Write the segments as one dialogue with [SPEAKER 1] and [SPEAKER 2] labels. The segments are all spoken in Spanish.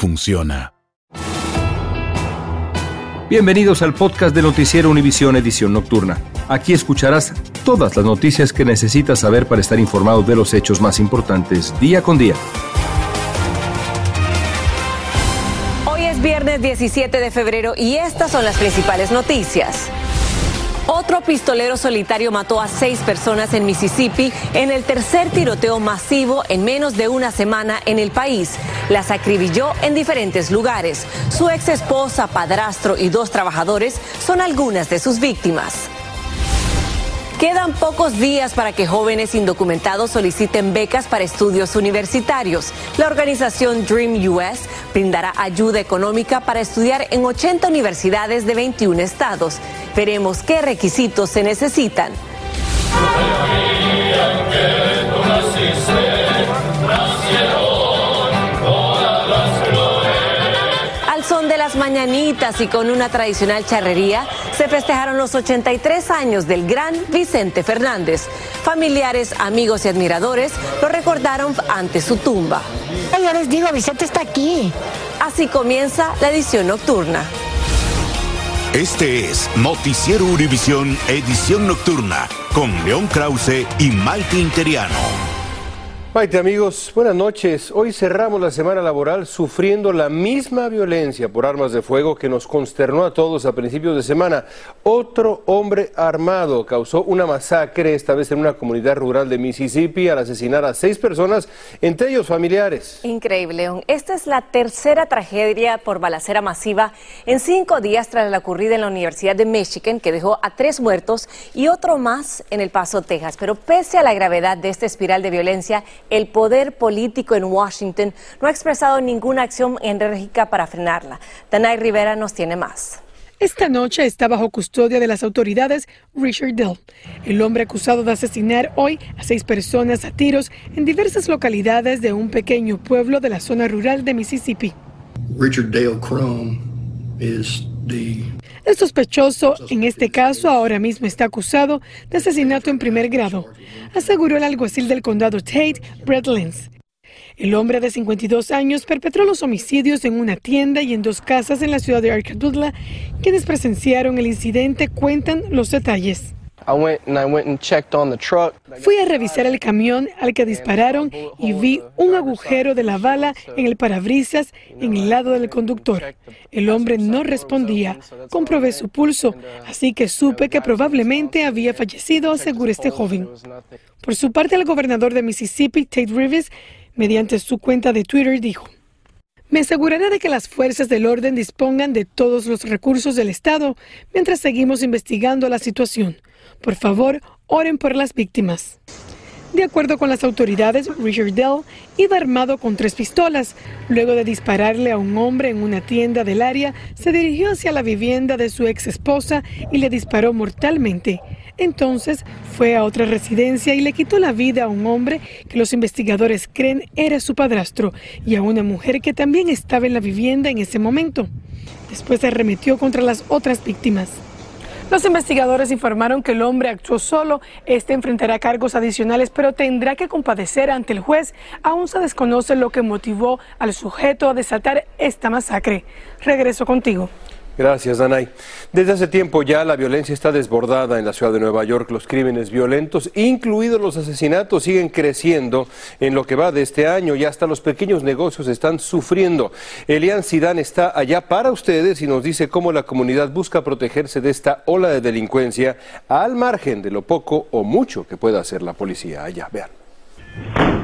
[SPEAKER 1] funciona.
[SPEAKER 2] Bienvenidos al podcast de Noticiero Univisión Edición Nocturna. Aquí escucharás todas las noticias que necesitas saber para estar informado de los hechos más importantes día con día.
[SPEAKER 3] Hoy es viernes 17 de febrero y estas son las principales noticias. Otro pistolero solitario mató a seis personas en Mississippi en el tercer tiroteo masivo en menos de una semana en el país. Las acribilló en diferentes lugares. Su ex esposa, padrastro y dos trabajadores son algunas de sus víctimas. Quedan pocos días para que jóvenes indocumentados soliciten becas para estudios universitarios. La organización Dream US brindará ayuda económica para estudiar en 80 universidades de 21 estados. Veremos qué requisitos se necesitan. Las mañanitas y con una tradicional charrería, se festejaron los 83 años del gran Vicente Fernández. Familiares, amigos y admiradores lo recordaron ante su tumba.
[SPEAKER 4] Yo les digo, Vicente está aquí.
[SPEAKER 3] Así comienza la edición nocturna.
[SPEAKER 5] Este es Noticiero Univisión Edición Nocturna con León Krause y Maite Interiano.
[SPEAKER 6] Maite amigos, buenas noches. Hoy cerramos la semana laboral sufriendo la misma violencia por armas de fuego que nos consternó a todos a principios de semana. Otro hombre armado causó una masacre, esta vez en una comunidad rural de Mississippi, al asesinar a seis personas, entre ellos familiares.
[SPEAKER 3] Increíble, León. Esta es la tercera tragedia por balacera masiva en cinco días tras la ocurrida en la Universidad de Michigan, que dejó a tres muertos y otro más en El Paso, Texas. Pero pese a la gravedad de esta espiral de violencia, el poder político en Washington no ha expresado ninguna acción enérgica para frenarla. Danay Rivera nos tiene más.
[SPEAKER 7] Esta noche está bajo custodia de las autoridades Richard Dell, el hombre acusado de asesinar hoy a seis personas a tiros en diversas localidades de un pequeño pueblo de la zona rural de Mississippi.
[SPEAKER 8] Richard Dale Crone is the
[SPEAKER 7] El sospechoso en este caso ahora mismo está acusado de asesinato en primer grado, aseguró el alguacil del condado Tate, Brett Lenz. El hombre de 52 años perpetró los homicidios en una tienda y en dos casas en la ciudad de Arcadudla. Quienes presenciaron el incidente cuentan los detalles. Fui a revisar el camión al que dispararon y vi un agujero de la bala en el parabrisas en el lado del conductor. El hombre no respondía. Comprobé su pulso, así que supe que probablemente había fallecido, asegura este joven. Por su parte, el gobernador de Mississippi, Tate Rivers, mediante su cuenta de Twitter, dijo. Me aseguraré de que las fuerzas del orden dispongan de todos los recursos del Estado mientras seguimos investigando la situación. Por favor, oren por las víctimas. De acuerdo con las autoridades, Richard Dell iba armado con tres pistolas. Luego de dispararle a un hombre en una tienda del área, se dirigió hacia la vivienda de su ex esposa y le disparó mortalmente. Entonces fue a otra residencia y le quitó la vida a un hombre que los investigadores creen era su padrastro y a una mujer que también estaba en la vivienda en ese momento. Después arremetió contra las otras víctimas. Los investigadores informaron que el hombre actuó solo. Este enfrentará cargos adicionales, pero tendrá que compadecer ante el juez. Aún se desconoce lo que motivó al sujeto a desatar esta masacre. Regreso contigo.
[SPEAKER 6] Gracias, Danay. Desde hace tiempo ya la violencia está desbordada en la ciudad de Nueva York. Los crímenes violentos, incluidos los asesinatos, siguen creciendo en lo que va de este año y hasta los pequeños negocios están sufriendo. Elian Sidán está allá para ustedes y nos dice cómo la comunidad busca protegerse de esta ola de delincuencia al margen de lo poco o mucho que pueda hacer la policía. Allá, vean.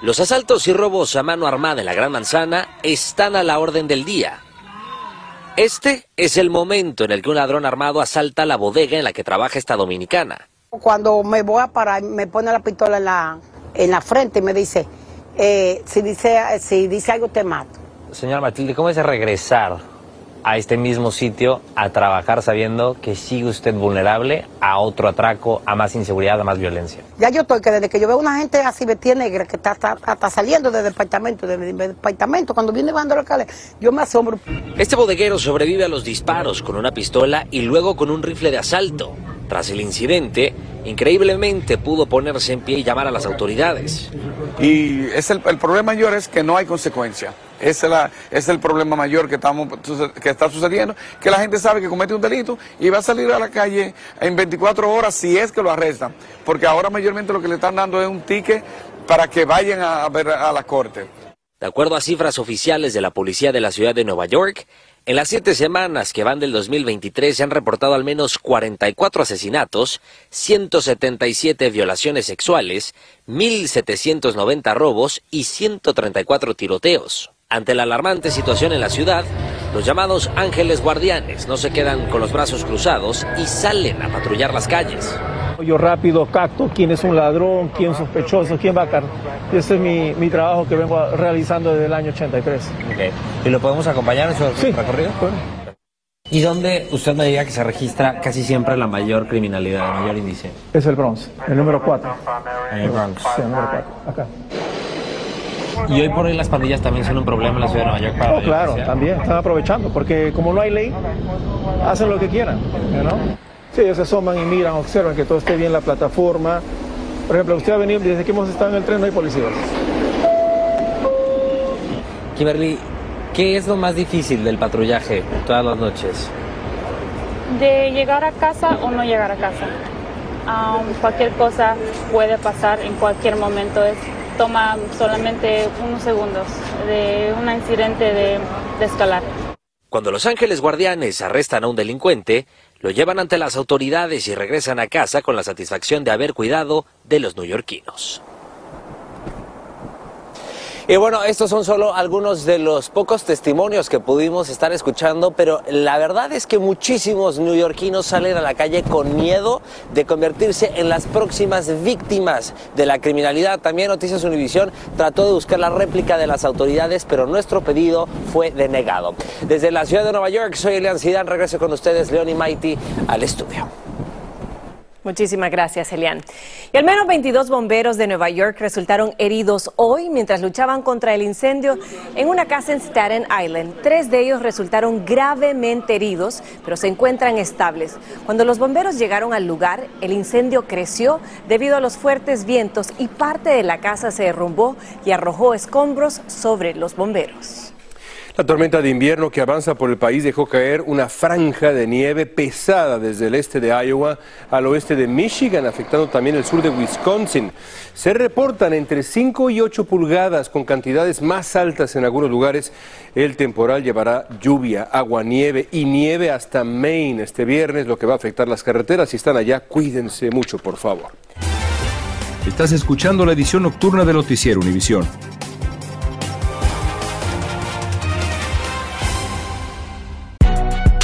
[SPEAKER 9] Los asaltos y robos a mano armada en la Gran Manzana están a la orden del día. Este es el momento en el que un ladrón armado asalta la bodega en la que trabaja esta dominicana.
[SPEAKER 10] Cuando me voy a parar, me pone la pistola en la, en la frente y me dice, eh, si dice, si dice algo te mato.
[SPEAKER 9] Señora Matilde, ¿cómo es regresar a este mismo sitio a trabajar sabiendo que sigue usted vulnerable a otro atraco, a más inseguridad, a más violencia?
[SPEAKER 10] Ya yo estoy que desde que yo veo una gente así vestida negra que está, está, está saliendo del departamento, del departamento, cuando viene bajando la calle, yo me asombro.
[SPEAKER 9] Este bodeguero sobrevive a los disparos con una pistola y luego con un rifle de asalto. Tras el incidente, increíblemente pudo ponerse en pie y llamar a las autoridades.
[SPEAKER 11] Y es el, el problema mayor es que no hay consecuencia. Ese es, la, el problema mayor que, estamos, que está sucediendo, que la gente sabe que comete un delito y va a salir a la calle en 24 horas si es que lo arrestan. Porque ahora mayormente lo que le están dando es un ticket para que vayan a, a ver a la corte.
[SPEAKER 9] De acuerdo a cifras oficiales de la policía de la ciudad de Nueva York, en las siete semanas que van del 2023 se han reportado al menos 44 asesinatos, 177 violaciones sexuales, 1.790 robos y 134 tiroteos. Ante la alarmante situación en la ciudad, los llamados ángeles guardianes no se quedan con los brazos cruzados y salen a patrullar las calles.
[SPEAKER 12] Yo rápido capto quién es un ladrón, quién es sospechoso, quién va a cargar. Ese es mi, mi, trabajo que vengo realizando desde el año 83.
[SPEAKER 9] Okay. ¿Y lo podemos acompañar en su
[SPEAKER 12] sí.
[SPEAKER 9] recorrido? ¿Y dónde usted me diría que se registra casi siempre la mayor criminalidad, el mayor índice?
[SPEAKER 12] Es el Bronx, el número 4.
[SPEAKER 9] En el Bronx.
[SPEAKER 12] Sí, el número 4, acá.
[SPEAKER 9] Y hoy por hoy las pandillas también son un problema en la ciudad de Nueva York. Para
[SPEAKER 12] oh, claro, también están aprovechando, porque como no hay ley, hacen lo que quieran, ¿no? Sí, ellos se asoman y miran, observan que todo esté bien la plataforma. Por ejemplo, usted ha venido, desde que hemos estado en el tren no hay policías.
[SPEAKER 9] Kimberly, ¿qué es lo más difícil del patrullaje todas las noches?
[SPEAKER 13] De llegar a casa o no llegar a casa. Um, cualquier cosa puede pasar en cualquier momento. Es, toma solamente unos segundos de un incidente de, escalar.
[SPEAKER 9] Cuando los ángeles guardianes arrestan a un delincuente, lo llevan ante las autoridades y regresan a casa con la satisfacción de haber cuidado de los neoyorquinos. Y bueno, estos son solo algunos de los pocos testimonios que pudimos estar escuchando, pero la verdad es que muchísimos neoyorquinos salen a la calle con miedo de convertirse en las próximas víctimas de la criminalidad. También Noticias Univisión trató de buscar la réplica de las autoridades, pero nuestro pedido fue denegado. Desde la ciudad de Nueva York, soy Elian Sidán, regreso con ustedes, León y Mighty, al estudio.
[SPEAKER 3] Muchísimas gracias, Elian. Y al menos 22 bomberos de Nueva York resultaron heridos hoy mientras luchaban contra el incendio en una casa en Staten Island. Tres de ellos resultaron gravemente heridos, pero se encuentran estables. Cuando los bomberos llegaron al lugar, el incendio creció debido a los fuertes vientos y parte de la casa se derrumbó y arrojó escombros sobre los bomberos.
[SPEAKER 6] La tormenta de invierno que avanza por el país dejó caer una franja de nieve pesada desde el este de Iowa al oeste de Michigan, afectando también el sur de Wisconsin. Se reportan entre 5 y 8 pulgadas con cantidades más altas en algunos lugares. El temporal llevará lluvia, agua, nieve y nieve hasta Maine este viernes, lo que va a afectar las carreteras. Si están allá, cuídense mucho, por favor.
[SPEAKER 2] Estás escuchando la edición nocturna de Noticiero Univisión.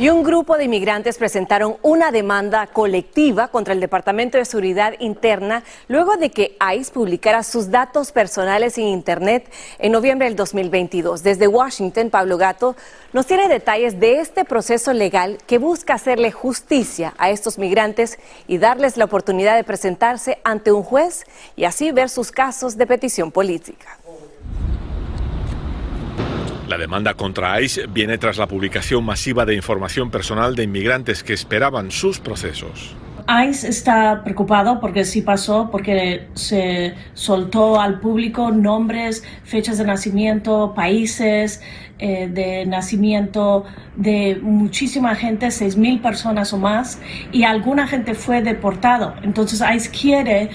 [SPEAKER 3] Y un grupo de inmigrantes presentaron una demanda colectiva contra el Departamento de Seguridad Interna luego de que ICE publicara sus datos personales en Internet en noviembre del 2022. Desde Washington, Pablo Gato nos tiene detalles de este proceso legal que busca hacerle justicia a estos migrantes y darles la oportunidad de presentarse ante un juez y así ver sus casos de petición política.
[SPEAKER 14] La demanda contra ICE viene tras la publicación masiva de información personal de inmigrantes que esperaban sus procesos.
[SPEAKER 15] ICE está preocupado porque sí pasó, porque se soltó al público nombres, fechas de nacimiento, países eh, de nacimiento de muchísima gente, 6.000 personas o más, y alguna gente fue deportado. Entonces ICE quiere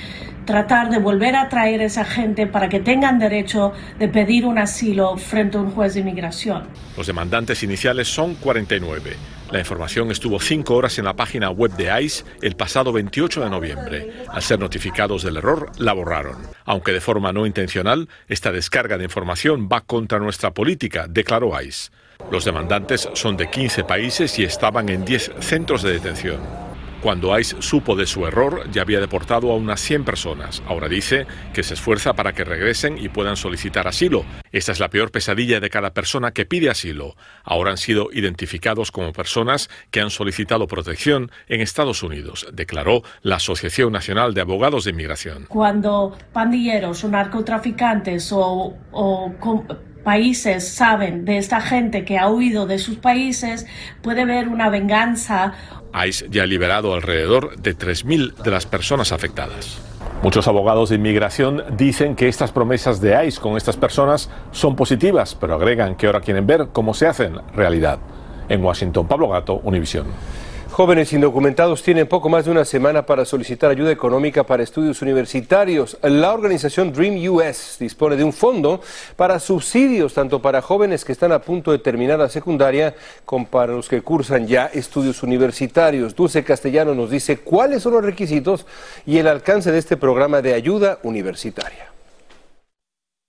[SPEAKER 15] tratar de volver a traer a esa gente para que tengan derecho de pedir un asilo frente a un juez de inmigración.
[SPEAKER 14] Los demandantes iniciales son 49. La información estuvo cinco horas en la página web de ICE el pasado 28 de noviembre. Al ser notificados del error, la borraron. Aunque de forma no intencional, esta descarga de información va contra nuestra política, declaró ICE. Los demandantes son de 15 países y estaban en 10 centros de detención. Cuando ICE supo de su error, ya había deportado a unas 100 personas. Ahora dice que se esfuerza para que regresen y puedan solicitar asilo. Esta es la peor pesadilla de cada persona que pide asilo. Ahora han sido identificados como personas que han solicitado protección en Estados Unidos, declaró la Asociación Nacional de Abogados de Inmigración.
[SPEAKER 15] Cuando pandilleros o narcotraficantes o, o países saben de esta gente que ha huido de sus países, puede haber una venganza.
[SPEAKER 14] ICE ya ha liberado alrededor de 3.000 de las personas afectadas. Muchos abogados de inmigración dicen que estas promesas de ICE con estas personas son positivas, pero agregan que ahora quieren ver cómo se hacen realidad. En Washington, Pablo Gato, Univisión.
[SPEAKER 6] Jóvenes indocumentados tienen poco más de una semana para solicitar ayuda económica para estudios universitarios. La organización Dream US dispone de un fondo para subsidios tanto para jóvenes que están a punto de terminar la secundaria como para los que cursan ya estudios universitarios. Dulce Castellano nos dice cuáles son los requisitos y el alcance de este programa de ayuda universitaria.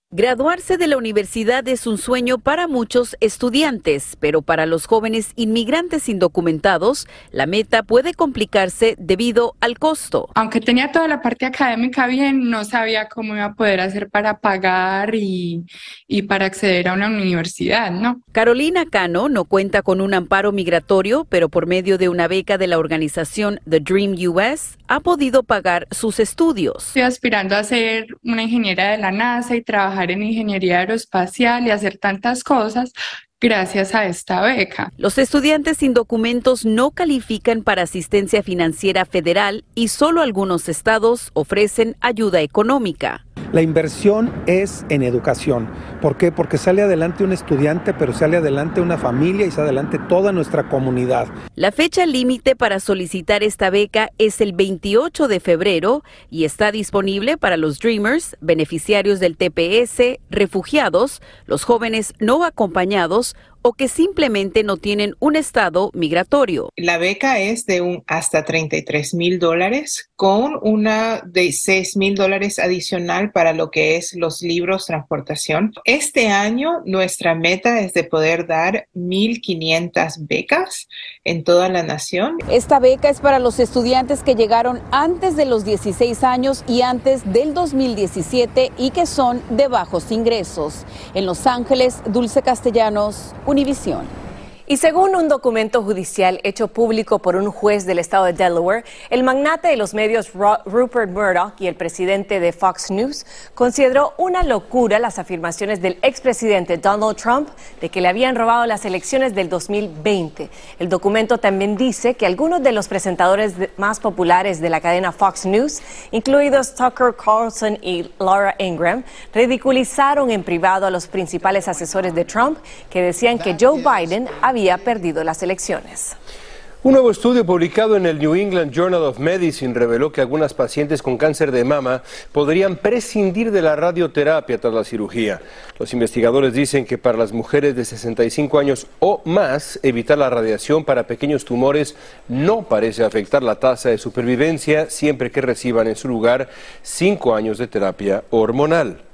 [SPEAKER 16] Graduarse de la universidad es un sueño para muchos estudiantes, pero para los jóvenes inmigrantes indocumentados, la meta puede complicarse debido al costo.
[SPEAKER 17] Aunque tenía toda la parte académica bien, no sabía cómo iba a poder hacer para pagar y, y para acceder a una universidad, ¿no?
[SPEAKER 16] Carolina Cano no cuenta con un amparo migratorio, pero por medio de una beca de la organización The Dream US ha podido pagar sus estudios.
[SPEAKER 17] Estoy aspirando a ser una ingeniera de la NASA y trabajar en ingeniería aeroespacial y hacer tantas cosas gracias a esta beca.
[SPEAKER 16] Los estudiantes sin documentos no califican para asistencia financiera federal y solo algunos estados ofrecen ayuda económica.
[SPEAKER 18] La inversión es en educación. ¿Por qué? Porque sale adelante un estudiante, pero sale adelante una familia y sale adelante toda nuestra comunidad.
[SPEAKER 16] La fecha límite para solicitar esta beca es el 28 de febrero y está disponible para los Dreamers, beneficiarios del TPS, refugiados, los jóvenes no acompañados Unidos o que simplemente no tienen un estado migratorio.
[SPEAKER 19] La beca es de un hasta 33 mil dólares con una de 6 mil dólares adicional para lo que es los libros, transportación. Este año nuestra meta es de poder dar 1.500 becas en toda la nación.
[SPEAKER 16] Esta beca es para los estudiantes que llegaron antes de los 16 años y antes del 2017 y que son de bajos ingresos. En Los Ángeles, Dulce Castellanos, Univisión.
[SPEAKER 3] Y según un documento judicial hecho público por un juez del estado de Delaware, el magnate de los medios Rupert Murdoch y el presidente de Fox News consideró una locura las afirmaciones del expresidente Donald Trump de que le habían robado las elecciones del 2020. El documento también dice que algunos de los presentadores más populares de la cadena Fox News, incluidos Tucker Carlson y Laura Ingram, ridiculizaron en privado a los principales asesores de Trump que decían que Joe Biden había había perdido las elecciones.
[SPEAKER 6] Un nuevo estudio publicado en el New England Journal of Medicine reveló que algunas pacientes con cáncer de mama podrían prescindir de la radioterapia tras la cirugía. Los investigadores dicen que para las mujeres de 65 años o más, evitar la radiación para pequeños tumores no parece afectar la tasa de supervivencia siempre que reciban en su lugar cinco años de terapia hormonal.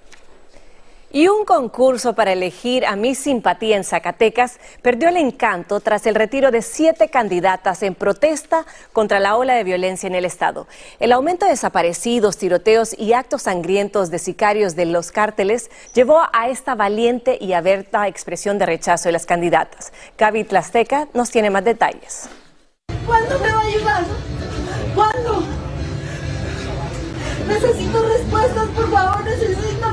[SPEAKER 3] Y un concurso para elegir a mi simpatía en Zacatecas perdió el encanto tras el retiro de siete candidatas en protesta contra la ola de violencia en el Estado. El aumento de desaparecidos, tiroteos y actos sangrientos de sicarios de los cárteles llevó a esta valiente y abierta expresión de rechazo de las candidatas. Gaby Tlasteca nos tiene más detalles.
[SPEAKER 20] ¿Cuándo me va a ayudar? ¿Cuándo? Necesito respuestas, por favor, necesito,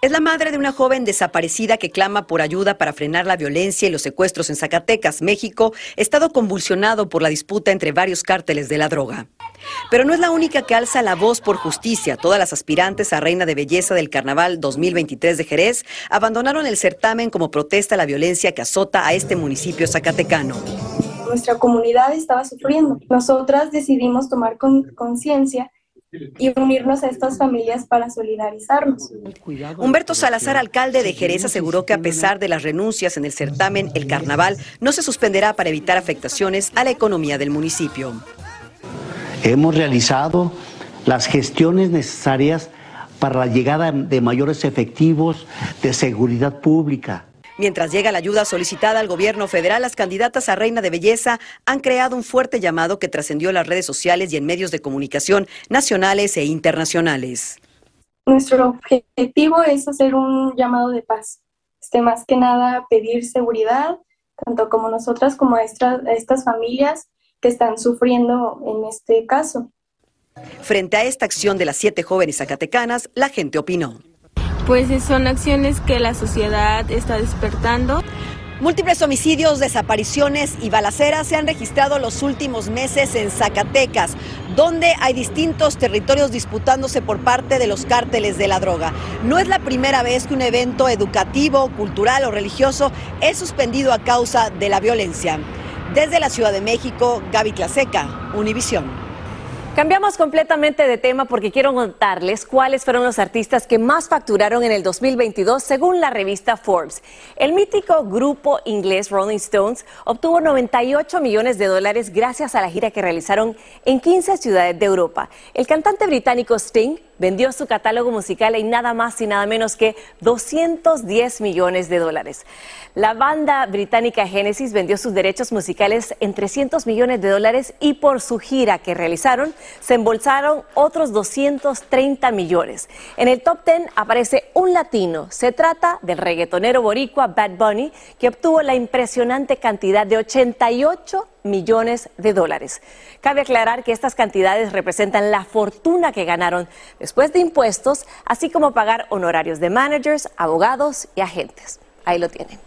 [SPEAKER 21] Es la madre de una joven desaparecida que clama por ayuda para frenar la violencia y los secuestros en Zacatecas, México, estado convulsionado por la disputa entre varios cárteles de la droga. Pero no es la única que alza la voz por justicia. Todas las aspirantes a Reina de Belleza del Carnaval 2023 de Jerez abandonaron el certamen como protesta a la violencia que azota a este municipio zacatecano
[SPEAKER 22] nuestra comunidad estaba sufriendo. Nosotras decidimos tomar conciencia y unirnos a estas familias para solidarizarnos.
[SPEAKER 21] Humberto Salazar, alcalde de Jerez, aseguró que a pesar de las renuncias en el certamen, el carnaval no se suspenderá para evitar afectaciones a la economía del municipio.
[SPEAKER 23] Hemos realizado las gestiones necesarias para la llegada de mayores efectivos de seguridad pública
[SPEAKER 21] Mientras llega la ayuda solicitada al gobierno federal, las candidatas a Reina de Belleza han creado un fuerte llamado que trascendió en las redes sociales y en medios de comunicación nacionales e internacionales.
[SPEAKER 22] Nuestro objetivo es hacer un llamado de paz. Este, más que nada pedir seguridad, tanto como nosotras como a estas familias que están sufriendo en este caso.
[SPEAKER 21] Frente a esta acción de las siete jóvenes zacatecanas, la gente opinó
[SPEAKER 24] pues son acciones que la sociedad está despertando.
[SPEAKER 21] Múltiples homicidios, desapariciones y balaceras se han registrado los últimos meses en Zacatecas, donde hay distintos territorios disputándose por parte de los cárteles de la droga. No es la primera vez que un evento educativo, cultural o religioso es suspendido a causa de la violencia. Desde la Ciudad de México, Gaby Claseca, Univisión.
[SPEAKER 3] Cambiamos completamente de tema porque quiero contarles cuáles fueron los artistas que más facturaron en el 2022 según la revista Forbes. El mítico grupo inglés Rolling Stones obtuvo 98 millones de dólares gracias a la gira que realizaron en 15 ciudades de Europa. El cantante británico Sting vendió su catálogo musical en nada más y nada menos que 210 millones de dólares. La banda británica Genesis vendió sus derechos musicales en 300 millones de dólares y por su gira que realizaron se embolsaron otros 230 millones. En el top 10 aparece un latino. Se trata del reggaetonero boricua Bad Bunny, que obtuvo la impresionante cantidad de 88 millones de dólares. Cabe aclarar que estas cantidades representan la fortuna que ganaron después de impuestos, así como pagar honorarios de managers, abogados y agentes. Ahí lo tienen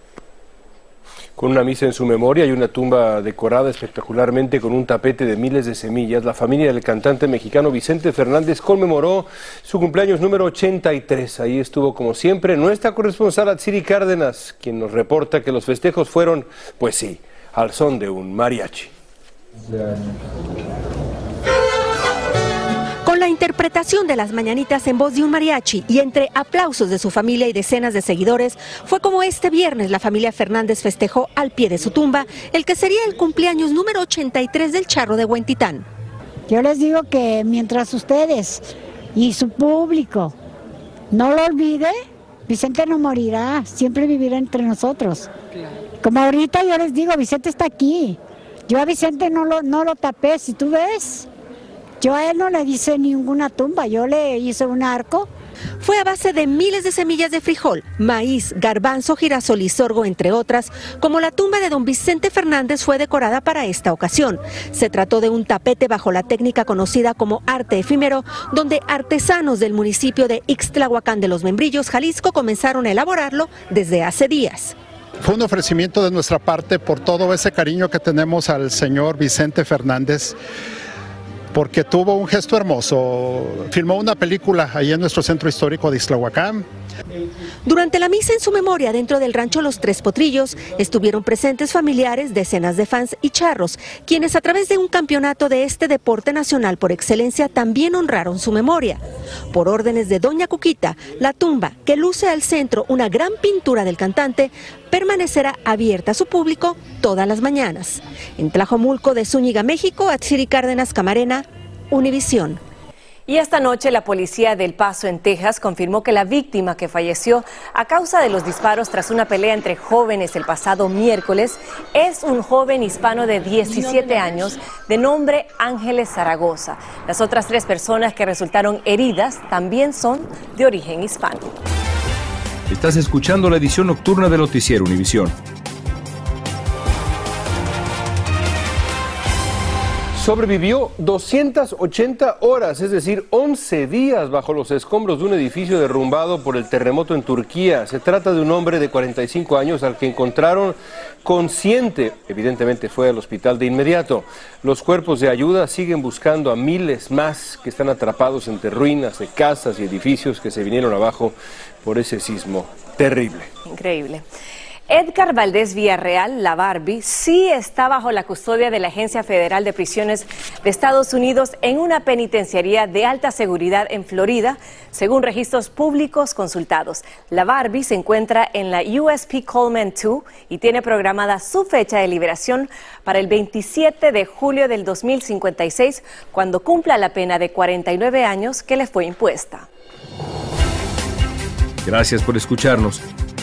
[SPEAKER 6] con una misa en su memoria y una tumba decorada espectacularmente con un tapete de miles de semillas. La familia del cantante mexicano Vicente Fernández conmemoró su cumpleaños número 83. Ahí estuvo como siempre nuestra corresponsal Atsiri Cárdenas, quien nos reporta que los festejos fueron, pues sí, al son de un mariachi
[SPEAKER 25] interpretación de las mañanitas en voz de un mariachi y entre aplausos de su familia y decenas de seguidores, fue como este viernes la familia Fernández festejó al pie de su tumba el que sería el cumpleaños número 83 del charro de Huentitán.
[SPEAKER 26] Yo les digo que mientras ustedes y su público no lo olvide, Vicente no morirá, siempre vivirá entre nosotros. Como ahorita yo les digo, Vicente está aquí. Yo a Vicente no lo, no lo tapé, si tú ves. Yo a él no le hice ninguna tumba, yo le hice un arco
[SPEAKER 25] fue a base de miles de semillas de frijol, maíz, garbanzo, girasol y sorgo, entre otras, como la tumba de don Vicente Fernández fue decorada para esta ocasión. Se trató de un tapete bajo la técnica conocida como arte efímero, donde artesanos del municipio de Ixtlahuacán de los Membrillos, Jalisco, comenzaron a elaborarlo desde hace días.
[SPEAKER 27] Fue un ofrecimiento de nuestra parte por todo ese cariño que tenemos al señor Vicente Fernández porque tuvo un gesto hermoso. Filmó una película ahí en nuestro centro histórico de Islahuacán.
[SPEAKER 25] Durante la misa en su memoria dentro del rancho Los Tres Potrillos estuvieron presentes familiares, decenas de fans y charros, quienes a través de un campeonato de este deporte nacional por excelencia también honraron su memoria. Por órdenes de Doña Cuquita, la tumba, que luce al centro una gran pintura del cantante, permanecerá abierta a su público todas las mañanas. En Tlajomulco de Zúñiga, México, Atsiri Cárdenas Camarena, Univisión.
[SPEAKER 3] Y esta noche la policía del Paso en Texas confirmó que la víctima que falleció a causa de los disparos tras una pelea entre jóvenes el pasado miércoles es un joven hispano de 17 años de nombre Ángeles Zaragoza. Las otras tres personas que resultaron heridas también son de origen hispano.
[SPEAKER 2] Estás escuchando la edición nocturna de Noticiero Univisión.
[SPEAKER 6] Sobrevivió 280 horas, es decir, 11 días bajo los escombros de un edificio derrumbado por el terremoto en Turquía. Se trata de un hombre de 45 años al que encontraron consciente. Evidentemente fue al hospital de inmediato. Los cuerpos de ayuda siguen buscando a miles más que están atrapados entre ruinas de casas y edificios que se vinieron abajo por ese sismo terrible.
[SPEAKER 3] Increíble. Edgar Valdés Villarreal, la Barbie, sí está bajo la custodia de la Agencia Federal de Prisiones de Estados Unidos en una penitenciaría de alta seguridad en Florida, según registros públicos consultados. La Barbie se encuentra en la USP Coleman 2 y tiene programada su fecha de liberación para el 27 de julio del 2056, cuando cumpla la pena de 49 años que le fue impuesta.
[SPEAKER 2] Gracias por escucharnos.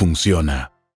[SPEAKER 1] funciona.